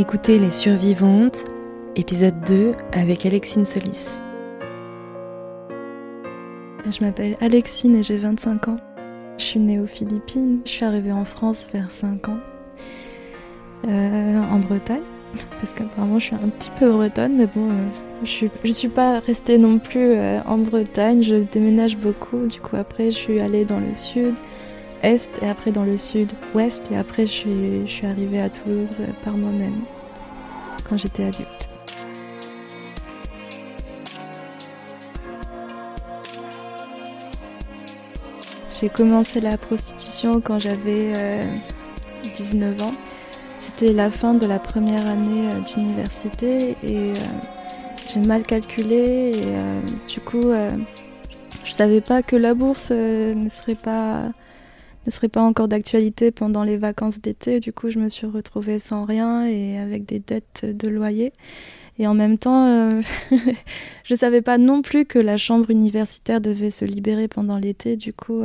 Écoutez Les Survivantes, épisode 2 avec Alexine Solis. Je m'appelle Alexine et j'ai 25 ans. Je suis née aux Philippines. Je suis arrivée en France vers 5 ans. Euh, en Bretagne. Parce qu'apparemment je suis un petit peu bretonne, mais bon, euh, je, suis, je suis pas restée non plus euh, en Bretagne. Je déménage beaucoup. Du coup, après, je suis allée dans le sud, est, et après dans le sud, ouest. Et après, je suis, arrivée à Toulouse par moi-même quand j'étais adulte. J'ai commencé la prostitution quand j'avais 19 ans. C'était la fin de la première année euh, d'université et euh, j'ai mal calculé et euh, du coup je savais pas que la bourse ne serait pas ne serait pas encore d'actualité pendant les vacances d'été. Du coup, je me suis retrouvée sans rien et avec des dettes de loyer. Et en même temps, je savais pas non plus que la chambre universitaire devait se libérer pendant l'été. Du coup,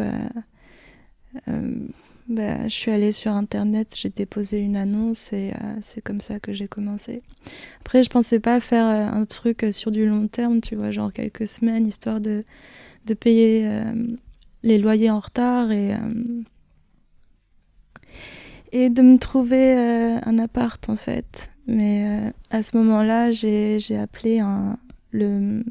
bah, je suis allée sur internet, j'ai déposé une annonce et euh, c'est comme ça que j'ai commencé. Après, je pensais pas faire euh, un truc euh, sur du long terme, tu vois, genre quelques semaines, histoire de, de payer les loyers en retard et, et de me trouver un appart en fait. Mais à ce moment-là, j'ai appelé un, le,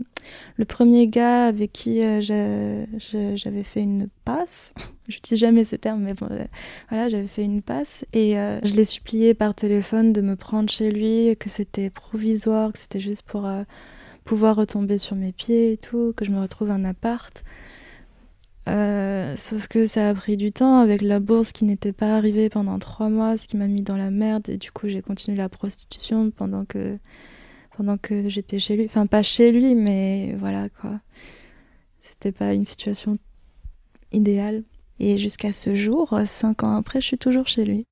le premier gars avec qui euh, j'avais fait une passe, je jamais ce terme, mais bon, euh, voilà, j'avais fait une passe et euh, je l'ai supplié par téléphone de me prendre chez lui, que c'était provisoire, que c'était juste pour pouvoir retomber sur mes pieds et tout, que je me retrouve un appart. Sauf que ça a pris du temps avec la bourse qui n'était pas arrivée pendant trois mois, ce qui m'a mis dans la merde et du coup j'ai continué la prostitution pendant que pendant que j'étais chez lui. Enfin, pas chez lui, mais voilà quoi. C'était pas une situation idéale. Et jusqu'à ce jour, cinq ans après, je suis toujours chez lui.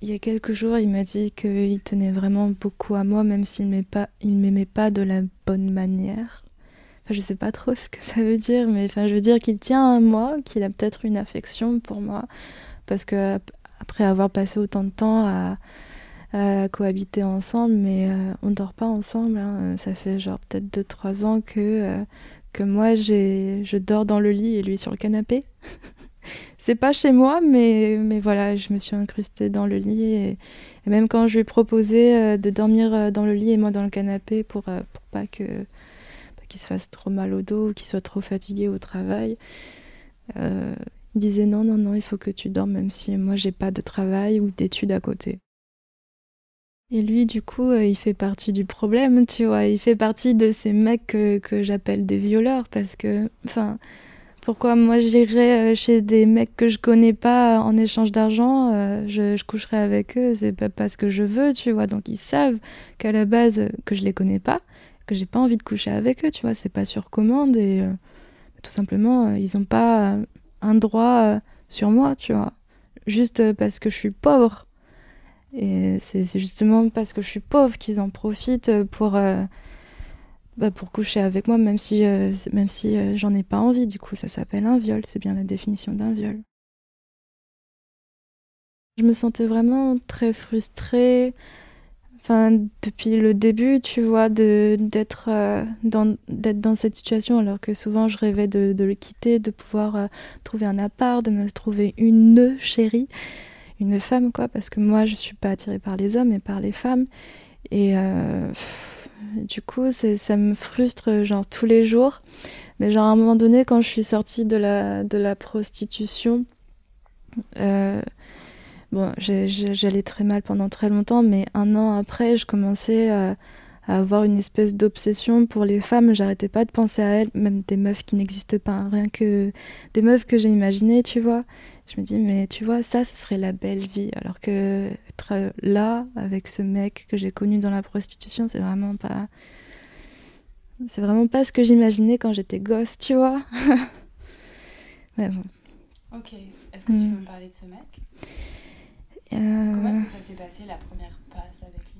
Il y a quelques jours, il m'a dit qu'il tenait vraiment beaucoup à moi, même s'il ne m'aimait pas de la bonne manière. Enfin, je sais pas trop ce que ça veut dire, mais enfin, je veux dire qu'il tient à moi, qu'il a peut-être une affection pour moi, parce que après avoir passé autant de temps à, cohabiter ensemble, mais euh, on dort pas ensemble. Hein. Ça fait genre peut-être 2-3 ans que, euh, que moi je dors dans le lit et lui sur le canapé. c'est pas chez moi, mais, mais voilà, je me suis incrustée dans le lit. Et, même quand je lui ai proposé euh, de dormir dans le lit et moi dans le canapé pour, pour pas que qu'il se fasse trop mal au dos ou qu'il soit trop fatigué au travail, il disait non, non, non, il faut que tu dormes même si moi j'ai pas de travail ou d'études à côté. Et lui, du coup, euh, il fait partie du problème, tu vois. Il fait partie de ces mecs que, j'appelle des violeurs parce que, enfin, pourquoi moi j'irais euh, chez des mecs que je connais pas en échange d'argent, euh, je, je, avec eux, c'est pas parce que je veux, tu vois. Donc ils savent qu'à la base, que je les connais pas, que j'ai pas envie de coucher avec eux, tu vois. C'est pas sur commande et tout simplement, ils ont pas un droit sur moi, tu vois. Juste parce que je suis pauvre. Et c'est justement parce que je suis pauvre qu'ils en profitent pour, euh, bah pour coucher avec moi, même si, euh, même si euh, j'en ai pas envie. Du coup, ça s'appelle un viol, c'est bien la définition d'un viol. Je me sentais vraiment très frustrée. Depuis le début, tu vois, d'être dans, cette situation, alors que souvent je rêvais de, le quitter, de pouvoir trouver un appart, de me trouver une chérie une femme, quoi, parce que moi, je suis pas attirée par les hommes, mais par les femmes. Et euh, du coup, ça me frustre, genre, tous les jours. Mais genre, à un moment donné, quand je suis sortie de la, de la prostitution, euh, bon, j'allais très mal pendant très longtemps, mais un an après, je commençais à, à avoir une espèce d'obsession pour les femmes. J'arrêtais pas de penser à elles, même des meufs qui n'existent pas, hein. rien que des meufs que j'ai imaginées, tu vois. Je me dis, mais tu vois, ça, ce serait la belle vie. Alors que être là, avec ce mec que j'ai connu dans la prostitution, c'est vraiment pas. C'est vraiment pas ce que j'imaginais quand j'étais gosse, tu vois. mais bon. Ok. Est-ce que tu veux me parler de ce mec? euh... Comment est-ce que ça s'est passé la première passe avec lui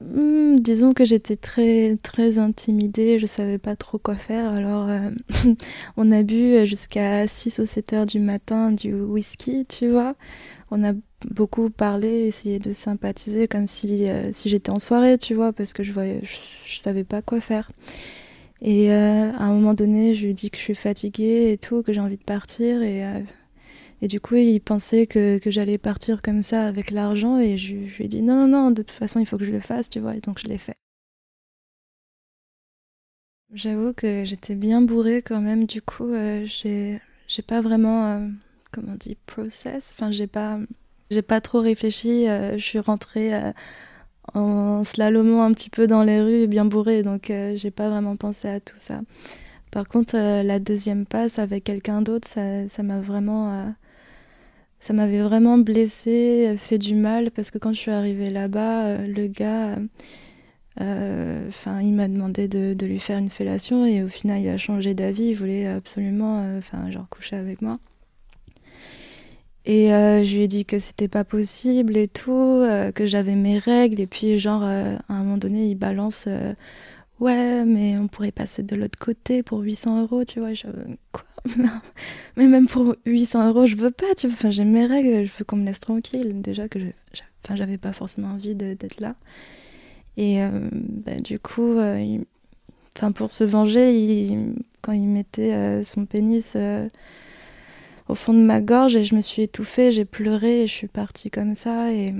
Hmm, disons que j'étais très très intimidée, je savais pas trop quoi faire. Alors euh, on a bu jusqu'à 6 ou 7 heures du matin du whisky, tu vois. On a beaucoup parlé, essayé de sympathiser comme si, euh, si j'étais en soirée, tu vois, parce que je voyais je, savais pas quoi faire. Et euh, à un moment donné, je lui dis que je suis fatiguée et tout, que j'ai envie de partir et et du coup, il pensait que, que j'allais partir comme ça avec l'argent. Et je, lui ai dit non, non, non, de toute façon, il faut que je le fasse, tu vois. Et donc, je l'ai fait. J'avoue que j'étais bien bourrée quand même. Du coup, euh, j'ai, pas vraiment, euh, comment on dit, process. Enfin, j'ai pas, pas trop réfléchi. Euh, je suis rentrée en slalomant un petit peu dans les rues, bien bourrée. Donc, j'ai pas vraiment pensé à tout ça. Par contre, la deuxième passe avec quelqu'un d'autre, ça m'a vraiment ça m'avait vraiment blessée, fait du mal, parce que quand je suis arrivée là-bas, euh, le gars, euh, il m'a demandé de, lui faire une fellation, et au final, il a changé d'avis, il voulait absolument, euh, enfin, genre, coucher avec moi. Et je lui ai dit que c'était pas possible et tout, que j'avais mes règles, et puis, genre, à un moment donné, il balance Ouais, mais on pourrait passer de l'autre côté pour 800 euros, tu vois. Je... Quoi? mais même pour 800 euros, je veux pas. Tu Enfin, j'ai mes règles, je veux qu'on me laisse tranquille. Déjà que je, enfin, j'avais pas forcément envie d'être là. Et euh, bah, du coup, euh, enfin, pour se venger, quand il mettait euh, son pénis au fond de ma gorge et je me suis étouffée, j'ai pleuré et je suis partie comme ça. Et,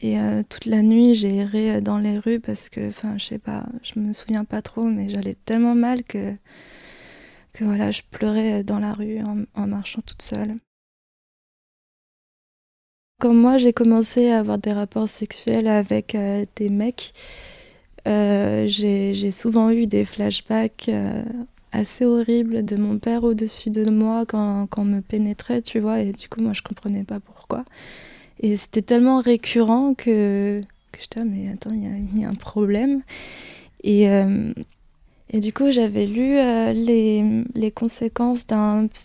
et toute la nuit, j'ai erré dans les rues parce que, enfin, je sais pas, je me souviens pas trop, mais j'allais tellement mal que que voilà, je pleurais dans la rue en, marchant toute seule. Quand moi j'ai commencé à avoir des rapports sexuels avec euh, des mecs, euh, j'ai souvent eu des flashbacks euh, assez horribles de mon père au-dessus de moi quand, on me pénétrait, tu vois, et du coup moi je comprenais pas pourquoi. Et c'était tellement récurrent que, que j'étais, ah, mais attends, il y, y, a un problème. Et et du coup, j'avais lu euh, les, les, conséquences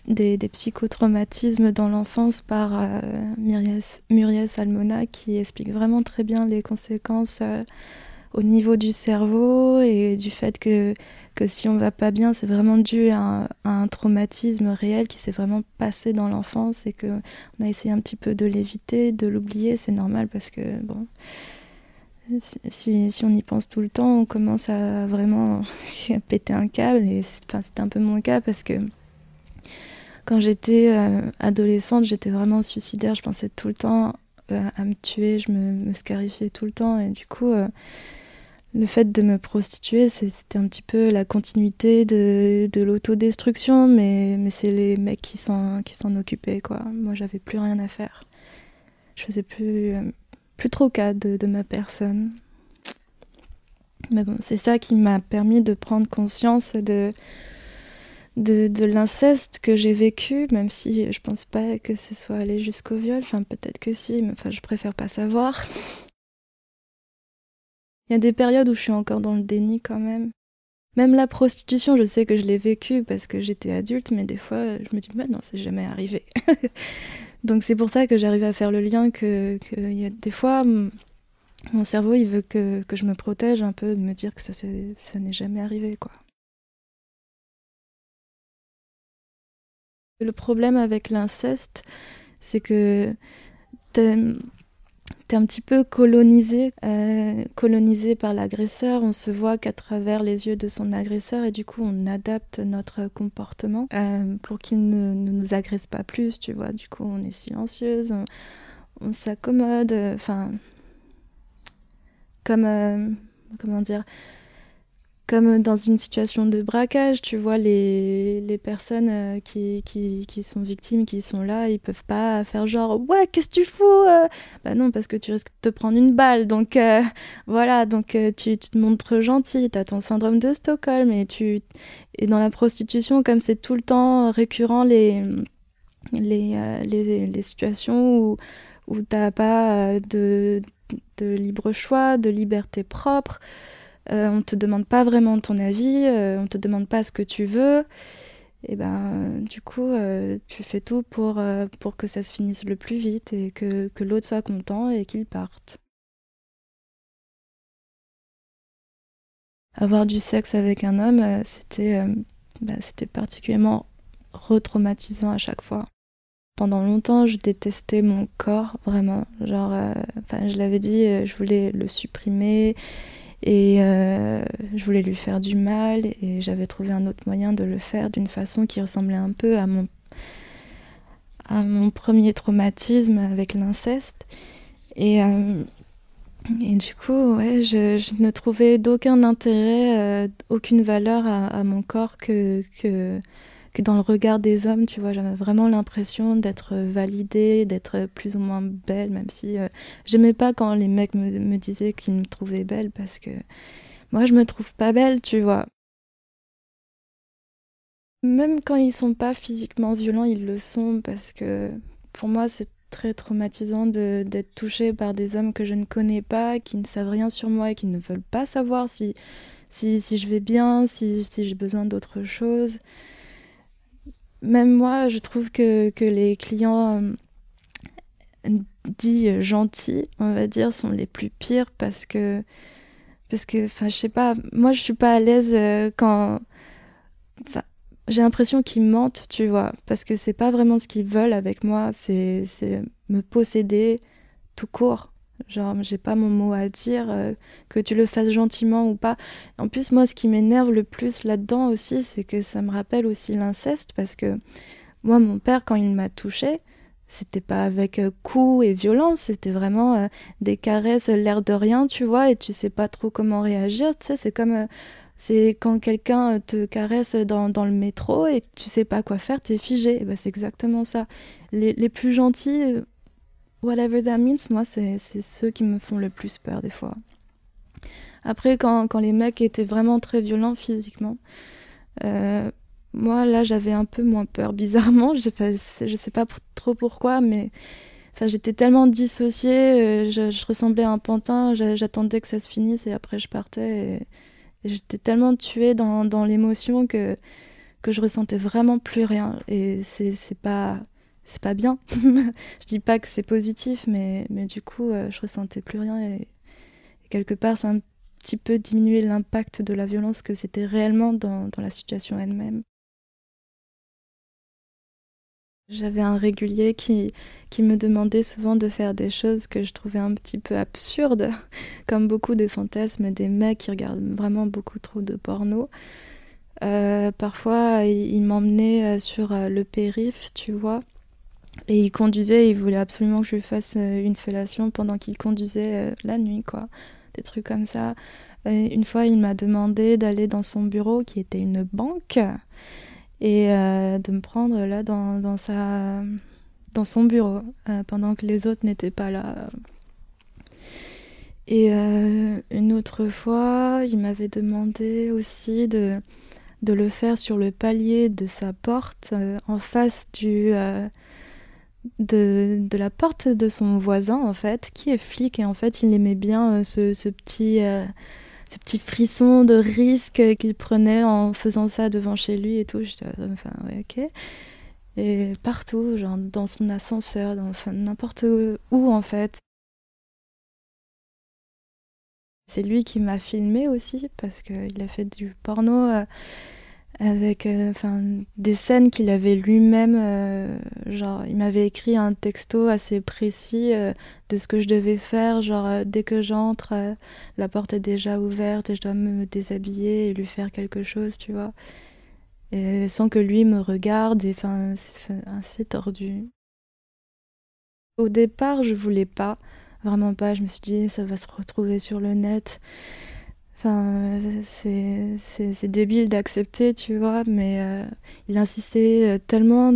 des, des, psychotraumatismes dans l'enfance par euh, Muriel, Salmona, qui explique vraiment très bien les conséquences euh, au niveau du cerveau et du fait que, que si on va pas bien, c'est vraiment dû à un, traumatisme réel qui s'est vraiment passé dans l'enfance et qu'on a essayé un petit peu de l'éviter, de l'oublier. C'est normal parce que, bon si, on y pense tout le temps, on commence à vraiment péter un câble. Et c'était un peu mon cas parce que quand j'étais euh, adolescente, j'étais vraiment suicidaire. Je pensais tout le temps euh, à me tuer, je me, scarifiais tout le temps. Et du coup, euh, le fait de me prostituer, c'était un petit peu la continuité de, de l'autodestruction, mais, mais c'est les mecs qui s'en occupaient. Quoi. Moi, j'avais plus rien à faire. Je faisais plus plus trop cas de, ma personne. Mais bon, c'est ça qui m'a permis de prendre conscience de, de, l'inceste que j'ai vécu, même si je pense pas que ce soit allé jusqu'au viol. Enfin, peut-être que si, mais enfin, je préfère pas savoir. Il y a des périodes où je suis encore dans le déni quand même. Même la prostitution, je sais que je l'ai vécu parce que j'étais adulte, mais des fois, je me dis, bah non, c'est jamais arrivé. Donc c'est pour ça que j'arrive à faire le lien que, y a des fois, mon cerveau, il veut que, je me protège un peu, de me dire que ça, ça n'est jamais arrivé, quoi. Le problème avec l'inceste, c'est que T'es un petit peu colonisé, euh, colonisé par l'agresseur. On se voit qu'à travers les yeux de son agresseur et du coup on adapte notre comportement euh, pour qu'il ne, nous agresse pas plus, tu vois. Du coup on est silencieuse, on, s'accommode, enfin comme euh, comment dire comme dans une situation de braquage, tu vois, les, les personnes euh, qui, qui, qui, sont victimes, qui sont là, ils peuvent pas faire genre Ouais, qu'est-ce que tu fous euh? Bah non, parce que tu risques de te prendre une balle. Donc euh, voilà, donc tu, tu, te montres gentil, tu as ton syndrome de Stockholm. Et, tu... et dans la prostitution, comme c'est tout le temps récurrent, les, les, les, les situations où, où tu n'as pas de, de libre choix, de liberté propre. Euh, on te demande pas vraiment ton avis, euh, on te demande pas ce que tu veux. Et ben, du coup, euh, tu fais tout pour, pour que ça se finisse le plus vite et que, que l'autre soit content et qu'il parte. avoir du sexe avec un homme, c'était bah, c'était particulièrement retraumatisant à chaque fois. Pendant longtemps, je détestais mon corps, vraiment. Genre, je l'avais dit, je voulais le supprimer et je voulais lui faire du mal et j'avais trouvé un autre moyen de le faire d'une façon qui ressemblait un peu à mon, à mon premier traumatisme avec l'inceste. Et, et du coup, ouais, je, ne trouvais d'aucun intérêt, euh, aucune valeur à, mon corps que, que, dans le regard des hommes, tu vois. J'avais vraiment l'impression d'être validée, d'être plus ou moins belle, même si euh, j'aimais pas quand les mecs me, disaient qu'ils me trouvaient belle parce que moi, je me trouve pas belle, tu vois. Même quand ils sont pas physiquement violents, ils le sont parce que pour moi, c'est très traumatisant d'être touchée par des hommes que je ne connais pas, qui ne savent rien sur moi et qui ne veulent pas savoir si, si, si je vais bien, si, si j'ai besoin d'autre chose. Même moi, je trouve que, les clients euh, dits gentils, on va dire, sont les plus pires parce que, parce que, enfin, je sais pas, moi je suis pas à l'aise euh, quand, j'ai l'impression qu'ils mentent, tu vois, parce que c'est pas vraiment ce qu'ils veulent avec moi, c'est me posséder tout court. Genre, j'ai pas mon mot à dire, euh, que tu le fasses gentiment ou pas. En plus, moi, ce qui m'énerve le plus là-dedans aussi, c'est que ça me rappelle aussi l'inceste, parce que moi, mon père, quand il m'a touchée, c'était pas avec euh, coups et violence, c'était vraiment euh, des caresses, l'air de rien, tu vois, et tu sais pas trop comment réagir. Tu sais, c'est comme c'est quand quelqu'un te caresse dans, dans, le métro et tu sais pas quoi faire, t'es figé. Ben c'est exactement ça. Les, les, plus gentils, whatever that means, moi, c'est ceux qui me font le plus peur des fois. Après, quand, quand les mecs étaient vraiment très violents physiquement, euh, moi, là, j'avais un peu moins peur, bizarrement. Je, je sais pas trop pourquoi, mais j'étais tellement dissociée, euh, je, ressemblais à un pantin, j'attendais que ça se finisse et après je partais. J'étais tellement tuée dans, dans l'émotion que, que je ressentais vraiment plus rien. Et c'est pas c'est pas bien. je dis pas que c'est positif, mais, mais du coup, euh, je ressentais plus rien. Et, quelque part, a un petit peu diminué l'impact de la violence que c'était réellement dans, dans la situation elle-même. J'avais un régulier qui, qui me demandait souvent de faire des choses que je trouvais un petit peu absurdes, comme beaucoup des fantasmes des mecs qui regardent vraiment beaucoup trop de porno. Euh, parfois, il, m'emmenait euh, sur le périph', tu vois, et il conduisait, il voulait absolument que je lui fasse une fellation pendant qu'il conduisait la nuit, quoi. Des trucs comme ça. Une fois, il m'a demandé d'aller dans son bureau, qui était une banque et euh, de me prendre là dans, dans, sa, dans son bureau euh, pendant que les autres n'étaient pas là. Et euh, une autre fois, il m'avait demandé aussi de, de le faire sur le palier de sa porte euh, en face du, euh, de, la porte de son voisin en fait, qui est flic et en fait il aimait bien ce, ce petit ce petit frisson de risque qu'il prenait en faisant ça devant chez lui et tout. J'étais, enfin, ouais, ok. Et partout, genre dans son ascenseur, dans n'importe où en fait. C'est lui qui m'a filmé aussi parce qu'il a fait du porno. Euh, avec euh, enfin des scènes qu'il avait lui-même euh, genre il m'avait écrit un texto assez précis euh, de ce que je devais faire genre dès que j'entre la porte est déjà ouverte et je dois me déshabiller et lui faire quelque chose tu vois. Et sans que lui me regarde et enfin c'est tordu. Au départ je voulais pas vraiment pas. Je me suis dit ça va se retrouver sur le net C'est débile d'accepter, tu vois, mais euh, il insistait euh, tellement,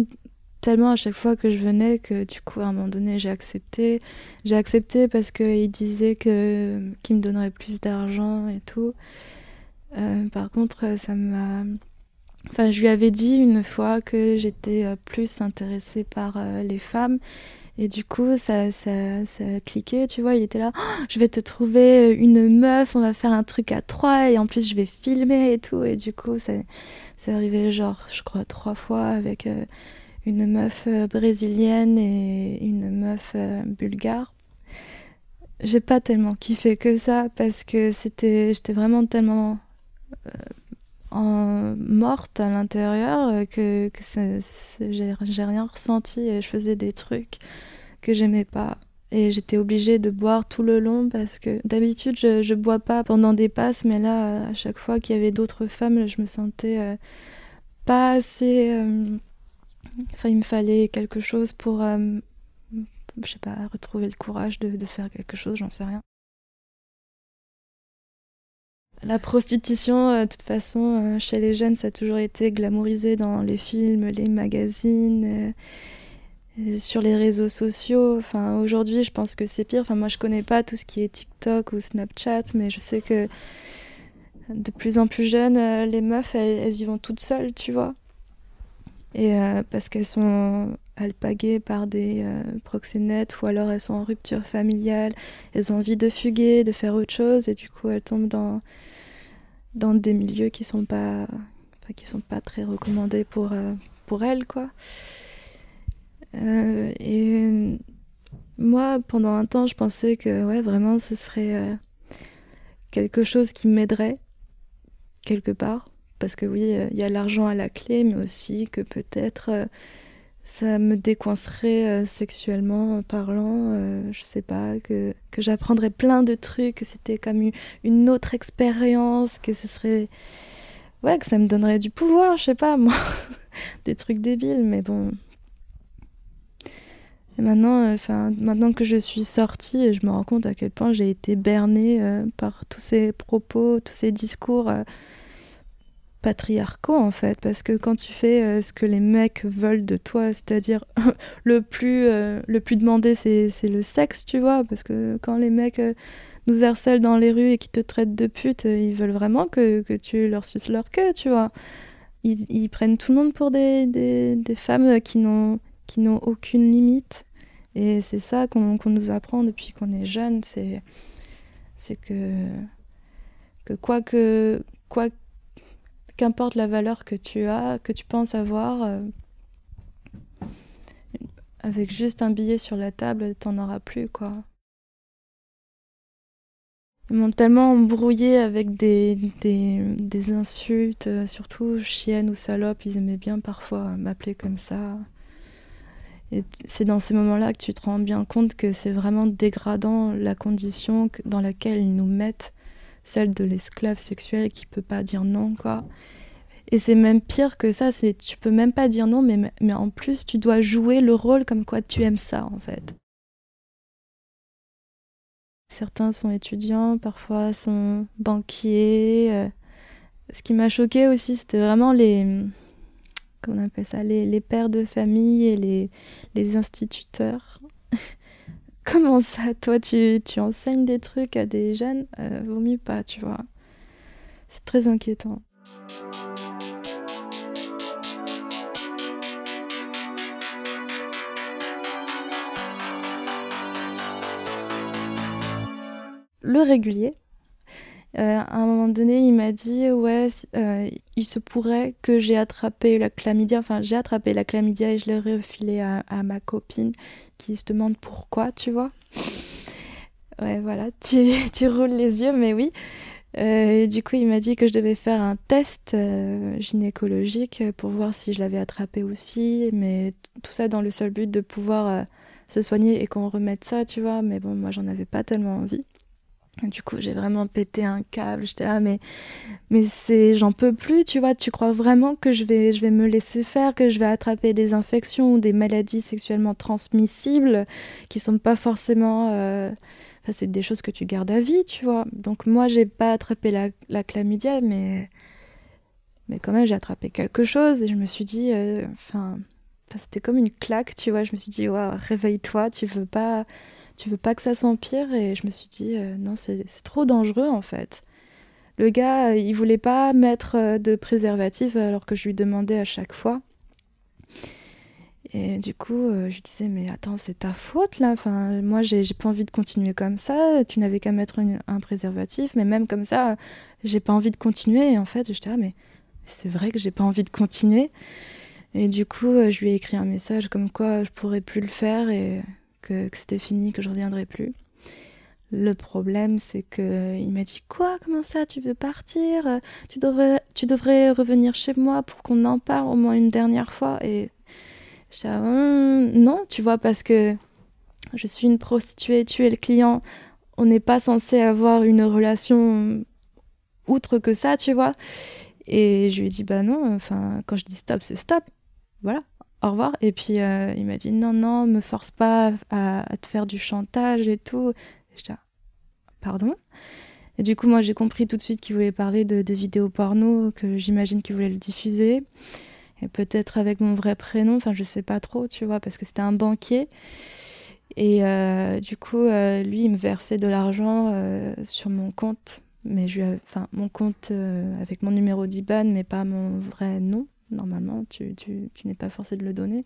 tellement à chaque fois que je venais que du coup, à un moment donné, j'ai accepté. J'ai accepté parce qu'il disait qu'il me donnerait plus d'argent et tout. Euh, par contre, ça m'a. Enfin, je lui avais dit une fois que j'étais plus intéressée par les femmes et du coup, ça, ça, ça a cliqué, tu vois. Il était là, oh, je vais te trouver une meuf, on va faire un truc à trois, et en plus, je vais filmer et tout. Et du coup, c'est arrivé, genre, je crois, trois fois avec euh, une meuf euh, brésilienne et une meuf euh, bulgare. J'ai pas tellement kiffé que ça parce que c'était, j'étais vraiment tellement morte à l'intérieur, que, que j'ai rien ressenti et je faisais des trucs que j'aimais pas. Et j'étais obligée de boire tout le long parce que d'habitude je, bois pas pendant des passes, mais là à chaque fois qu'il y avait d'autres femmes, je me sentais pas assez. Enfin, il me fallait quelque chose pour je sais pas, retrouver le courage de, de faire quelque chose, j'en sais rien. La prostitution, euh, de toute façon, euh, chez les jeunes, ça a toujours été glamourisé dans les films, les magazines, euh, sur les réseaux sociaux. Aujourd'hui, je pense que c'est pire. Enfin, moi, je connais pas tout ce qui est TikTok ou Snapchat, mais je sais que de plus en plus jeunes, les meufs, elles, y vont toutes seules, tu vois. Et parce qu'elles sont alpaguées par des proxénètes ou alors elles sont en rupture familiale, elles ont envie de fuguer, de faire autre chose et du coup elles tombent dans dans des milieux qui sont pas qui sont pas très recommandés pour euh, pour elles quoi. Euh, et moi pendant un temps je pensais que ouais vraiment ce serait euh, quelque chose qui m'aiderait quelque part. Parce que oui il y a l'argent à la clé mais aussi que peut-être ça me décoincerait sexuellement parlant, je sais pas, que, que j'apprendrais plein de trucs, que c'était comme une autre expérience, que ce serait. Ouais, que ça me donnerait du pouvoir, je sais pas, moi. Des trucs débiles, mais bon. Et maintenant, enfin, maintenant que je suis sortie, je me rends compte à quel point j'ai été bernée par tous ces propos, tous ces discours patriarcaux en fait parce que quand tu fais euh, ce que les mecs veulent de toi c'est-à-dire le plus euh, le plus demandé c'est le sexe tu vois parce que quand les mecs euh, nous harcèlent dans les rues et qui te traitent de pute ils veulent vraiment que, que tu leur suces leur queue tu vois. Ils, ils, prennent tout le monde pour des, des, femmes qui n'ont qui n'ont aucune limite. Et c'est ça qu'on nous apprend depuis qu'on est jeune c'est c'est que que quoi que quoi qu'importe la valeur que tu as, que tu penses avoir, euh, avec juste un billet sur la table, t'en auras plus, quoi. Ils m'ont tellement embrouillé avec des, des, insultes, euh, surtout chienne ou salope, ils aimaient bien parfois m'appeler comme ça. Et c'est dans ces moments-là que tu te rends bien compte que c'est vraiment dégradant la condition dans laquelle ils nous mettent celle de l'esclave sexuel qui peut pas dire non, quoi. Et c'est même pire que ça, c'est tu peux même pas dire non, mais, mais en plus tu dois jouer le rôle comme quoi tu aimes ça en fait. Certains sont étudiants, parfois sont banquiers. Euh. Ce qui m'a choqué aussi, c'était vraiment les, comment on appelle ça, les, les, pères de famille et les, les instituteurs. Comment ça, toi, tu, enseignes des trucs à des jeunes euh, Vaut mieux pas, tu vois. C'est très inquiétant. Le régulier, euh, à un moment donné, il m'a dit ouais, euh, il se pourrait que j'ai attrapé la chlamydia. Enfin, j'ai attrapé la chlamydia et je l'ai refilé à, ma copine qui se demande pourquoi, tu vois. Ouais, voilà, tu, tu roules les yeux, mais oui. Euh, et du coup, il m'a dit que je devais faire un test gynécologique pour voir si je l'avais attrapé aussi, mais tout ça dans le seul but de pouvoir se soigner et qu'on remette ça, tu vois. Mais bon, moi, j'en avais pas tellement envie. Du coup, j'ai vraiment pété un câble. J'étais là, mais, mais c'est, j'en peux plus, tu vois. Tu crois vraiment que je vais, je vais me laisser faire, que je vais attraper des infections ou des maladies sexuellement transmissibles qui sont pas forcément. Euh... Enfin, c'est des choses que tu gardes à vie, tu vois. Donc, moi, j'ai pas attrapé la, la chlamydia, mais, mais quand même, j'ai attrapé quelque chose et je me suis dit, euh, enfin, c'était comme une claque, tu vois. Je me suis dit, waouh, réveille-toi, tu veux pas tu veux pas que ça s'empire Et je me suis dit, euh, non, c'est trop dangereux en fait. Le gars, euh, il voulait pas mettre euh, de préservatif alors que je lui demandais à chaque fois. Et du coup, je disais, mais attends, c'est ta faute là. Enfin, moi, j'ai pas envie de continuer comme ça. Tu n'avais qu'à mettre un préservatif, mais même comme ça, j'ai pas envie de continuer. Et en fait, j'étais, ah, mais c'est vrai que j'ai pas envie de continuer. Et du coup, je lui ai écrit un message comme quoi je pourrais plus le faire et que, c'était fini, que je reviendrais plus. Le problème, c'est que il m'a dit quoi? Comment ça? Tu veux partir? Tu devrais, tu devrais revenir chez moi pour qu'on en parle au moins une dernière fois. Et dis, hum, non, tu vois, parce que je suis une prostituée, tu es le client. On n'est pas censé avoir une relation outre que ça, tu vois. Et je lui ai dit, bah non, enfin, quand je dis stop, c'est stop. Voilà, au revoir. Et puis euh, il m'a dit, non, non, me force pas à, te faire du chantage et tout. Je dis, pardon? Et du coup, moi, j'ai compris tout de suite qu'il voulait parler de, de vidéos porno, que j'imagine qu'il voulait le diffuser. Et peut-être avec mon vrai prénom, enfin, je sais pas trop, tu vois, parce que c'était un banquier. Et euh, du coup, euh, lui, il me versait de l'argent sur mon compte, mais je, enfin, mon compte avec mon numéro d'IBAN, mais pas mon vrai nom. Normalement, tu, n'es pas forcé de le donner.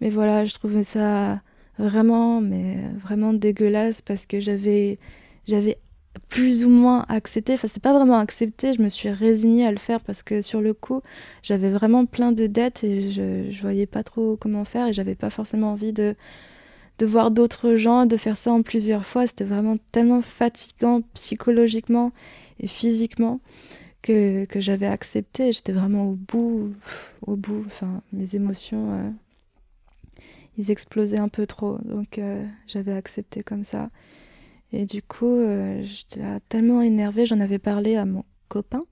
Mais voilà, je trouvais ça vraiment, mais vraiment dégueulasse parce que j'avais, j'avais plus ou moins accepté. Enfin, c'est pas vraiment accepté. Je me suis résignée à le faire parce que sur le coup, j'avais vraiment plein de dettes et je, je voyais pas trop comment faire et j'avais pas forcément envie de, de voir d'autres gens, de faire ça en plusieurs fois. C'était vraiment tellement fatigant psychologiquement et physiquement que, j'avais accepté. J'étais vraiment au bout, au bout. Enfin, mes émotions, euh, ils explosaient un peu trop. Donc, euh, j'avais accepté comme ça. Et du coup, euh, j'étais tellement énervée, j'en avais parlé à mon copain.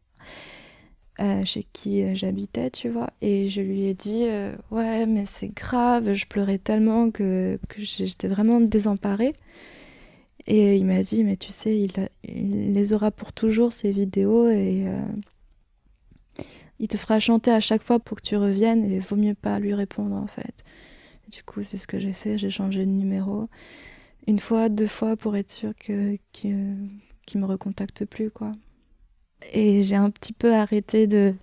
Chez qui j'habitais, tu vois. Et je lui ai dit, ouais, mais c'est grave, je pleurais tellement que, que j'étais vraiment désemparée. Et il m'a dit, mais tu sais, il, les aura pour toujours, ces vidéos, et il te fera chanter à chaque fois pour que tu reviennes, et vaut mieux pas lui répondre, en fait. du coup, c'est ce que j'ai fait, j'ai changé de numéro une fois, deux fois pour être sûr que qu'il me recontacte plus quoi. Et j'ai un petit peu arrêté de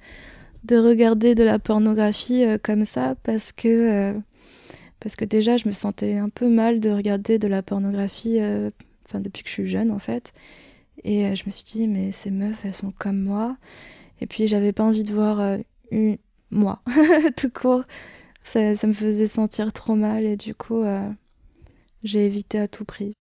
de regarder de la pornographie euh, comme ça parce que euh, parce que déjà je me sentais un peu mal de regarder de la pornographie euh, enfin depuis que je suis jeune en fait et je me suis dit mais ces meufs elles sont comme moi et puis j'avais pas envie de voir une moi tout court ça, ça, me faisait sentir trop mal et du coup j'ai évité à tout prix.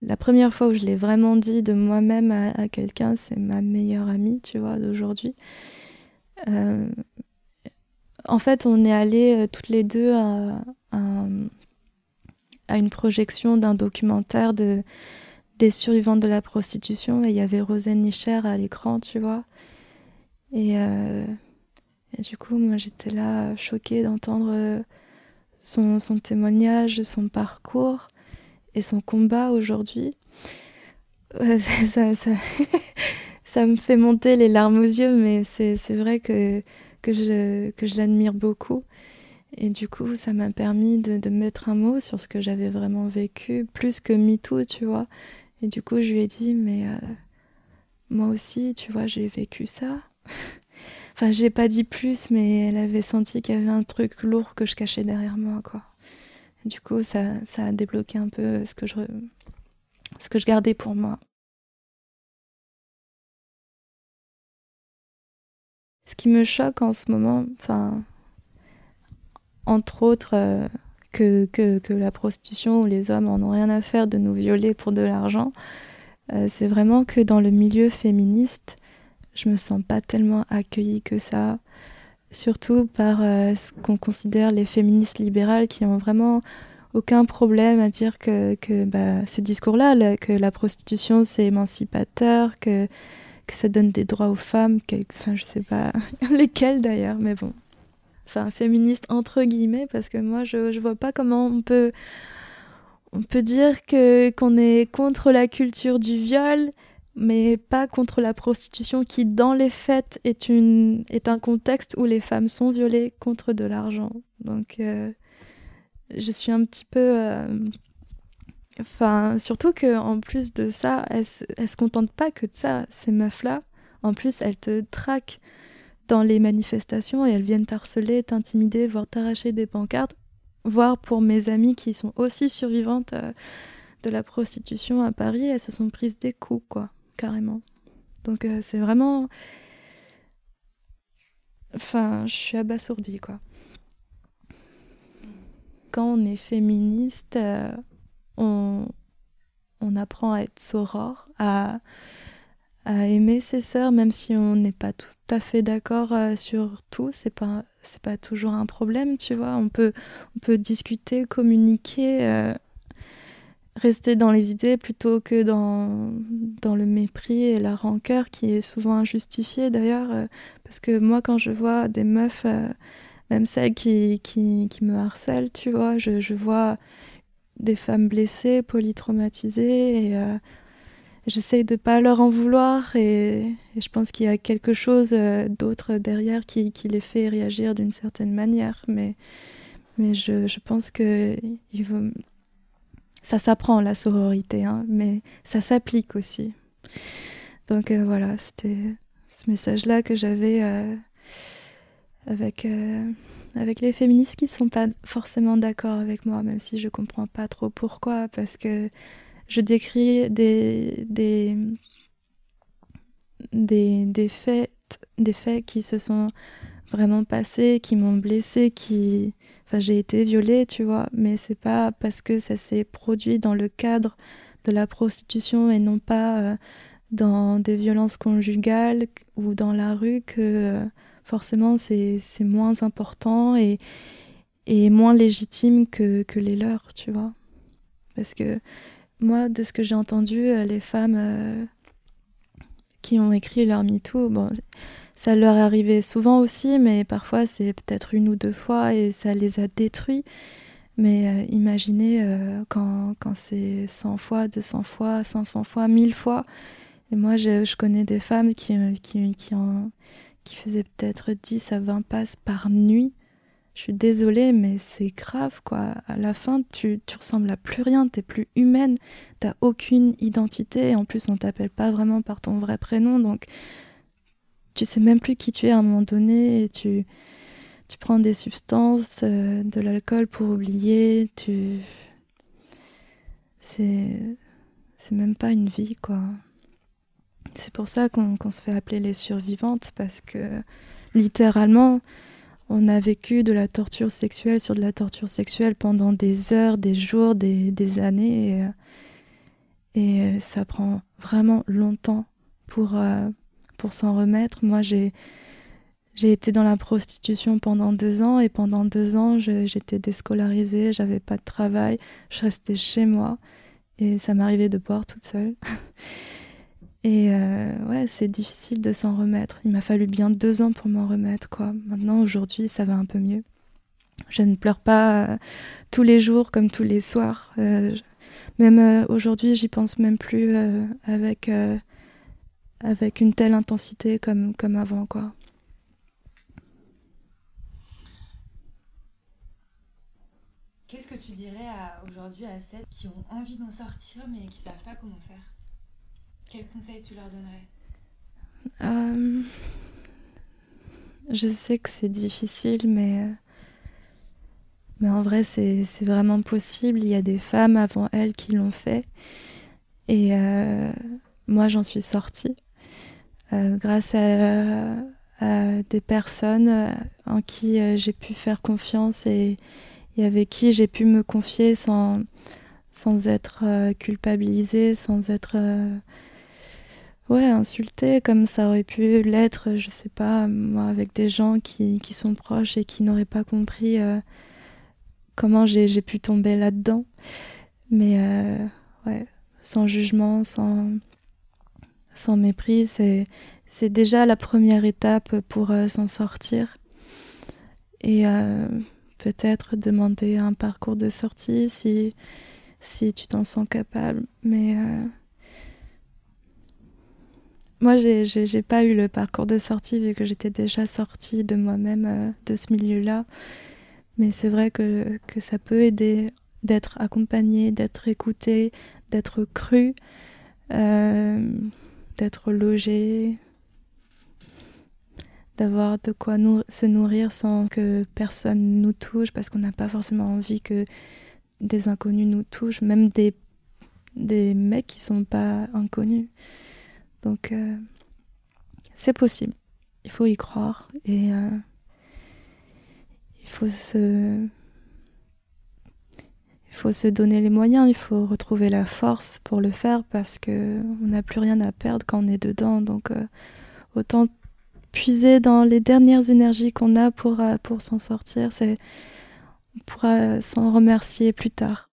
La première fois où je l'ai vraiment dit de moi-même à, quelqu'un, c'est ma meilleure amie, tu vois, d'aujourd'hui. Euh, en fait, on est allés euh, toutes les deux à, à, une projection d'un documentaire de, des survivantes de la prostitution et il y avait Rosen Nischer à l'écran, tu vois. Et euh, du coup, moi, j'étais là choquée d'entendre euh, son, témoignage, son parcours et son combat aujourd'hui. ça, me fait monter les larmes aux yeux, mais c'est vrai que, que je, que je l'admire beaucoup. Et du coup, ça m'a permis de, de, mettre un mot sur ce que j'avais vraiment vécu, plus que MeToo, tu vois. Et du coup, je lui ai dit, mais euh, moi aussi, tu vois, j'ai vécu ça. Enfin, j'ai pas dit plus, mais elle avait senti qu'il y avait un truc lourd que je cachais derrière moi, quoi. du coup, ça, ça a débloqué un peu ce que je, ce que je gardais pour moi. Ce qui me choque en ce moment, enfin, entre autres, euh, que, que, la prostitution ou les hommes en ont rien à faire de nous violer pour de l'argent, euh, c'est vraiment que dans le milieu féministe, je me sens pas tellement accueillie que ça, surtout par euh, ce qu'on considère les féministes libérales qui ont vraiment aucun problème à dire que, que bah, ce discours-là, que la prostitution c'est émancipateur, que, que ça donne des droits aux femmes, enfin je sais pas lesquels d'ailleurs, mais bon. Enfin, féministe entre guillemets, parce que moi je, je vois pas comment on peut, on peut dire que qu'on est contre la culture du viol mais pas contre la prostitution qui, dans les faits, est, une, est un contexte où les femmes sont violées contre de l'argent. Donc, euh, je suis un petit peu... Euh, enfin, surtout qu'en plus de ça, elles, elles se contentent pas que de ça, ces meufs-là. En plus, elles te traquent dans les manifestations et elles viennent t'harceler, t'intimider, voire t'arracher des pancartes. Voire pour mes amies qui sont aussi survivantes euh, de la prostitution à Paris, elles se sont prises des coups, quoi carrément. Donc euh, c'est vraiment... Enfin, je suis abasourdie, quoi. quand on est féministe, euh, on, on apprend à être soror, à, aimer ses sœurs, même si on n'est pas tout à fait d'accord euh, sur tout. C'est pas c'est pas toujours un problème, tu vois. On peut on discuter, communiquer, euh, rester dans les idées plutôt que dans dans le mépris et la rancœur qui est souvent injustifiée d'ailleurs. Euh, parce que moi, quand je vois des meufs, même celles qui, qui, qui, me harcèlent, tu vois, je, je vois des femmes blessées, polytraumatisées et j'essaye de pas leur en vouloir et, je pense qu'il y a quelque chose euh, d'autre derrière qui, les fait réagir d'une certaine manière. Mais, mais je, je pense que ça s'apprend la sororité, hein, mais ça s'applique aussi. Donc euh, voilà, c'était ce message-là que j'avais euh, avec, avec les féministes qui ne sont pas forcément d'accord avec moi, même si je comprends pas trop pourquoi, parce que je décris des, des, des, faits, des faits qui se sont vraiment passés, qui m'ont blessée, qui... Enfin, j'ai été violée, tu vois, mais c'est pas parce que ça s'est produit dans le cadre de la prostitution et non pas euh, dans des violences conjugales ou dans la rue que euh, forcément c'est moins important et, et moins légitime que, que les leurs, tu vois. Parce que moi, de ce que j'ai entendu, euh, les femmes euh, qui ont écrit leur MeToo, bon, ça leur arrivé souvent aussi, mais parfois c'est peut-être une ou deux fois et ça les a détruits. Mais euh, imaginez quand, quand c'est 100 fois, 200 fois, 500 fois, 1000 fois. Et moi, je, connais des femmes qui, qui, qui, qui faisaient peut-être 10 à 20 passes par nuit je suis désolée, mais c'est grave, quoi. À la fin, tu, ressembles à plus rien, t'es plus humaine, t'as aucune identité, et en plus, on t'appelle pas vraiment par ton vrai prénom, donc tu sais même plus qui tu es à un moment donné, et tu, tu prends des substances, euh, de l'alcool pour oublier, tu... C'est... C'est même pas une vie, quoi. C'est pour ça qu'on se fait appeler les survivantes, parce que littéralement, on a vécu de la torture sexuelle sur de la torture sexuelle pendant des heures, des jours, des, années. Et, euh, ça prend vraiment longtemps pour, euh, pour s'en remettre. Moi, j'ai, j'ai été dans la prostitution pendant deux ans et pendant deux ans, j'étais déscolarisée, j'avais pas de travail, je restais chez moi et ça m'arrivait de boire toute seule. Et euh, ouais, c'est difficile de s'en remettre. Il m'a fallu bien deux ans pour m'en remettre, quoi. Maintenant, aujourd'hui, ça va un peu mieux. Je ne pleure pas euh, tous les jours comme tous les soirs. Euh, même aujourd'hui, j'y pense même plus avec, avec une telle intensité comme, comme avant, quoi. Qu'est-ce que tu dirais aujourd'hui à celles qui ont envie d'en sortir mais qui savent pas comment faire? Quel conseil tu leur donnerais? Euh, Je sais que c'est difficile, mais, euh, mais en vrai, c'est vraiment possible. Il y a des femmes avant elles qui l'ont fait. Et euh, moi, j'en suis sortie grâce à, à, des personnes en qui j'ai pu faire confiance et, et avec qui j'ai pu me confier sans, sans être culpabilisée, sans être ouais, insulter comme ça aurait pu l'être, je sais pas, moi, avec des gens qui, qui sont proches et qui n'auraient pas compris euh, comment j'ai pu tomber là-dedans. Mais euh, ouais, sans jugement, sans, sans mépris, c'est déjà la première étape pour euh, s'en sortir. Et peut-être demander un parcours de sortie si, si tu t'en sens capable. Mais moi, j'ai pas eu le parcours de sortie vu que j'étais déjà sortie de moi-même euh, de ce milieu-là. Mais c'est vrai que, ça peut aider d'être accompagné, d'être écouté, d'être cru, euh, d'être logé, d'avoir de quoi se nourrir sans que personne nous touche parce qu'on n'a pas forcément envie que des inconnus nous touchent, même des, des mecs qui sont pas inconnus. Donc, euh, c'est possible. Il faut y croire et euh, il faut se il faut se donner les moyens, il faut retrouver la force pour le faire parce que on n'a plus rien à perdre quand on est dedans. Donc euh, autant puiser dans les dernières énergies qu'on a pour, pour s'en sortir. C'est, on pourra s'en remercier plus tard.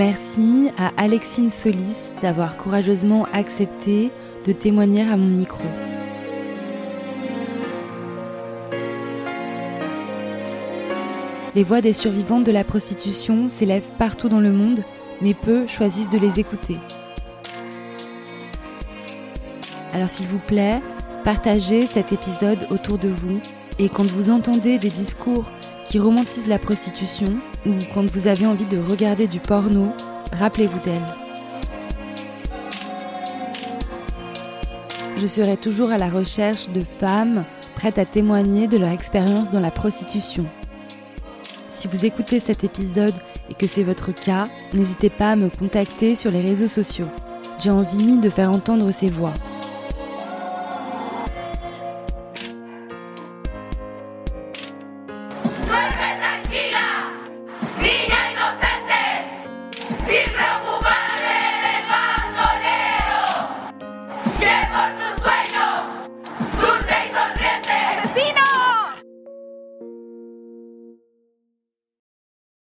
Merci à Alexine Solis d'avoir courageusement accepté de témoigner à mon micro. Les voix des survivantes de la prostitution s'élèvent partout dans le monde, mais peu choisissent de les écouter. Alors s'il vous plaît, partagez cet épisode autour de vous et quand vous entendez des discours qui romantisent la prostitution ou quand vous avez envie de regarder du porno, rappelez-vous d'elle. Je serai toujours à la recherche de femmes prêtes à témoigner de leur expérience dans la prostitution. Si vous écoutez cet épisode et que c'est votre cas, n'hésitez pas à me contacter sur les réseaux sociaux. J'ai envie de faire entendre ces voix.